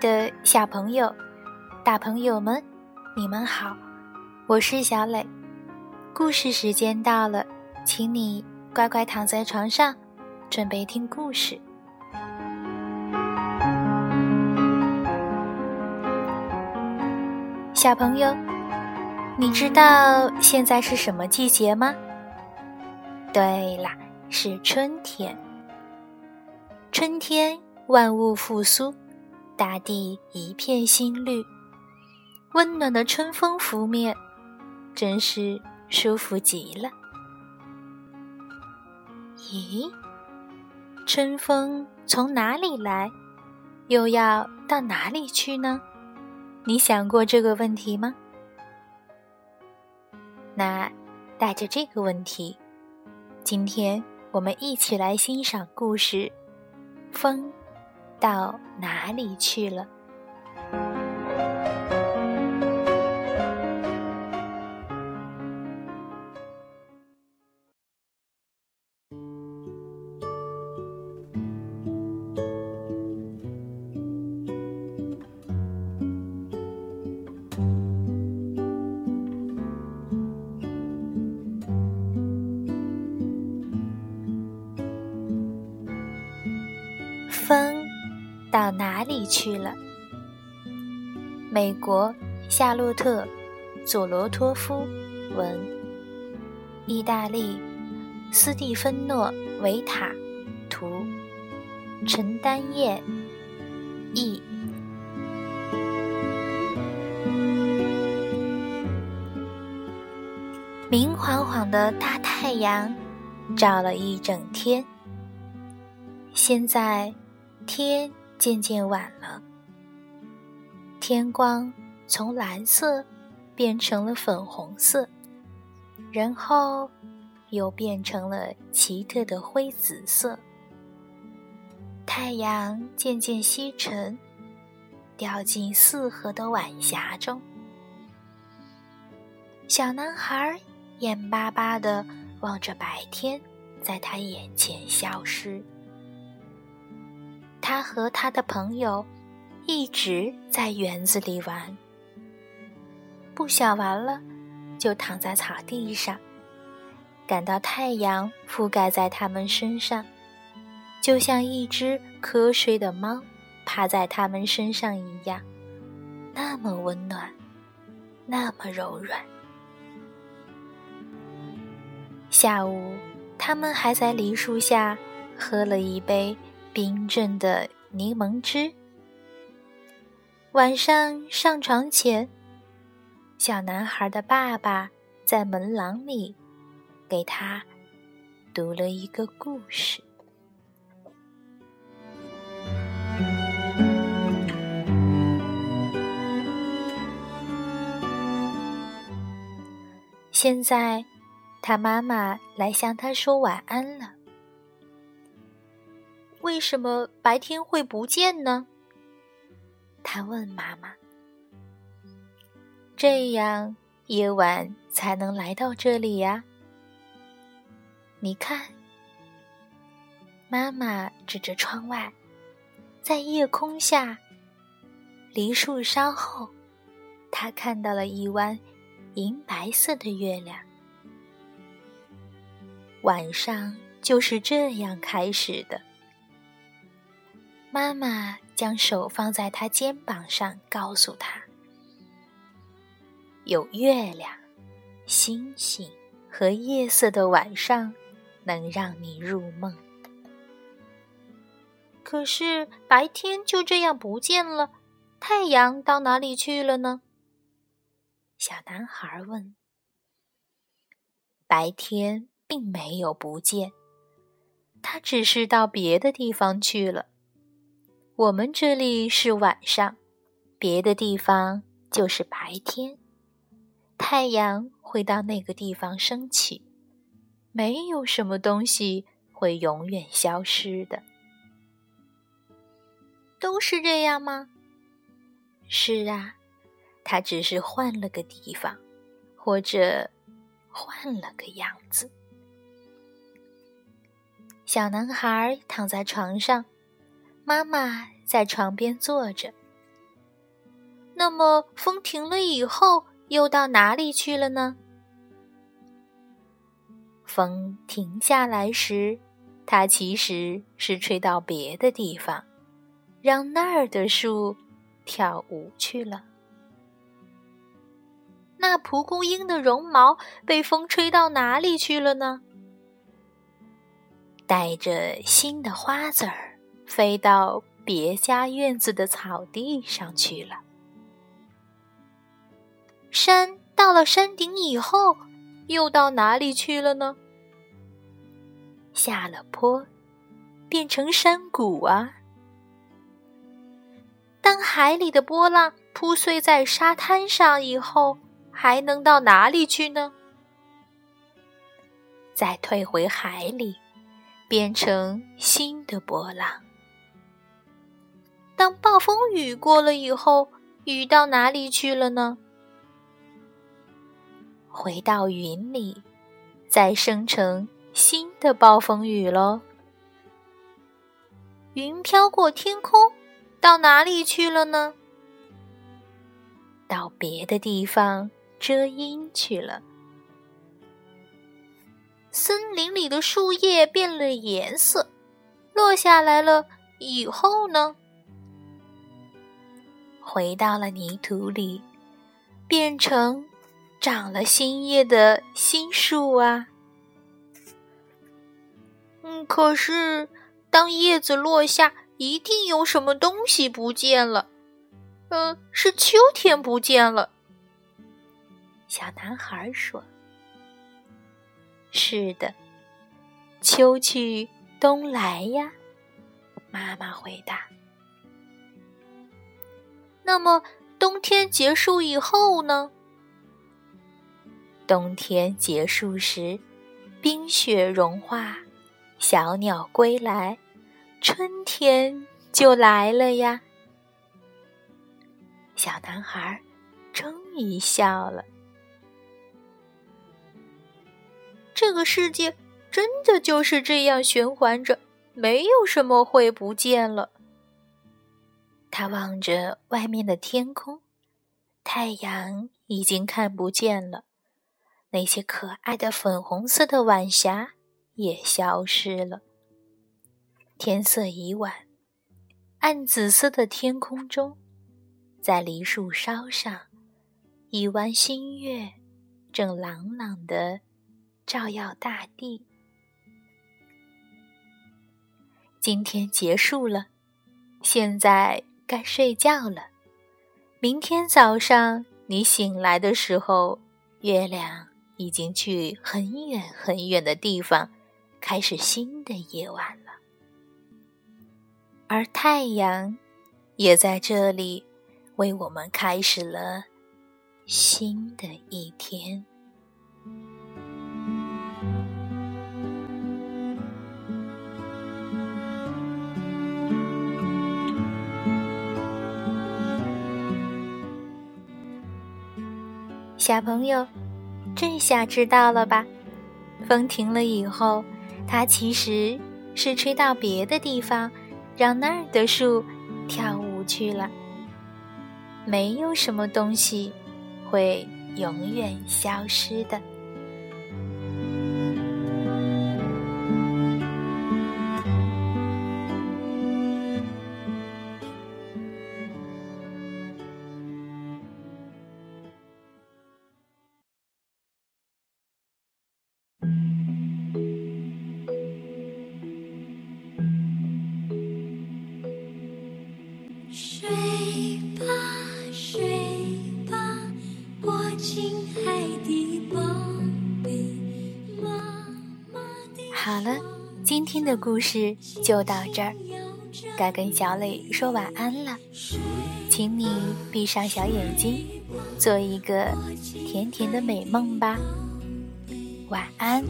的小朋友、大朋友们，你们好，我是小磊。故事时间到了，请你乖乖躺在床上，准备听故事。小朋友，你知道现在是什么季节吗？对啦，是春天。春天，万物复苏，大地一片新绿，温暖的春风拂面，真是舒服极了。咦，春风从哪里来，又要到哪里去呢？你想过这个问题吗？那带着这个问题，今天我们一起来欣赏故事《风到哪里去了》。风哪里去了？美国夏洛特·佐罗托夫文，意大利斯蒂芬诺·维塔图，陈丹燕译。明晃晃的大太阳照了一整天，现在。天渐渐晚了，天光从蓝色变成了粉红色，然后又变成了奇特的灰紫色。太阳渐渐西沉，掉进四合的晚霞中。小男孩眼巴巴地望着白天在他眼前消失。他和他的朋友一直在园子里玩，不想玩了，就躺在草地上，感到太阳覆盖在他们身上，就像一只瞌睡的猫趴在他们身上一样，那么温暖，那么柔软。下午，他们还在梨树下喝了一杯。冰镇的柠檬汁。晚上上床前，小男孩的爸爸在门廊里给他读了一个故事。现在，他妈妈来向他说晚安了。为什么白天会不见呢？他问妈妈。这样夜晚才能来到这里呀。你看，妈妈指着窗外，在夜空下，梨树梢后，他看到了一弯银白色的月亮。晚上就是这样开始的。妈妈将手放在他肩膀上，告诉他：“有月亮、星星和夜色的晚上，能让你入梦。可是白天就这样不见了，太阳到哪里去了呢？”小男孩问。“白天并没有不见，他只是到别的地方去了。”我们这里是晚上，别的地方就是白天。太阳会到那个地方升起，没有什么东西会永远消失的。都是这样吗？是啊，他只是换了个地方，或者换了个样子。小男孩躺在床上。妈妈在床边坐着。那么风停了以后，又到哪里去了呢？风停下来时，它其实是吹到别的地方，让那儿的树跳舞去了。那蒲公英的绒毛被风吹到哪里去了呢？带着新的花籽儿，飞到别家院子的草地上去了。山到了山顶以后，又到哪里去了呢？下了坡，变成山谷啊！当海里的波浪铺碎在沙滩上以后，还能到哪里去呢？再退回海里。变成新的波浪。当暴风雨过了以后，雨到哪里去了呢？回到云里，再生成新的暴风雨喽。云飘过天空，到哪里去了呢？到别的地方遮阴去了。森林里的树叶变了颜色，落下来了以后呢？回到了泥土里，变成长了新叶的新树啊。嗯，可是当叶子落下，一定有什么东西不见了。嗯，是秋天不见了。小男孩说。是的，秋去冬来呀。妈妈回答。那么冬天结束以后呢？冬天结束时，冰雪融化，小鸟归来，春天就来了呀。小男孩终于笑了。这个世界真的就是这样循环着，没有什么会不见了。他望着外面的天空，太阳已经看不见了，那些可爱的粉红色的晚霞也消失了。天色已晚，暗紫色的天空中，在梨树梢上，一弯新月正朗朗的。照耀大地。今天结束了，现在该睡觉了。明天早上你醒来的时候，月亮已经去很远很远的地方，开始新的夜晚了。而太阳也在这里，为我们开始了新的一天。小朋友，这下知道了吧？风停了以后，它其实是吹到别的地方，让那儿的树跳舞去了。没有什么东西会永远消失的。今天的故事就到这儿，该跟小磊说晚安了。请你闭上小眼睛，做一个甜甜的美梦吧。晚安。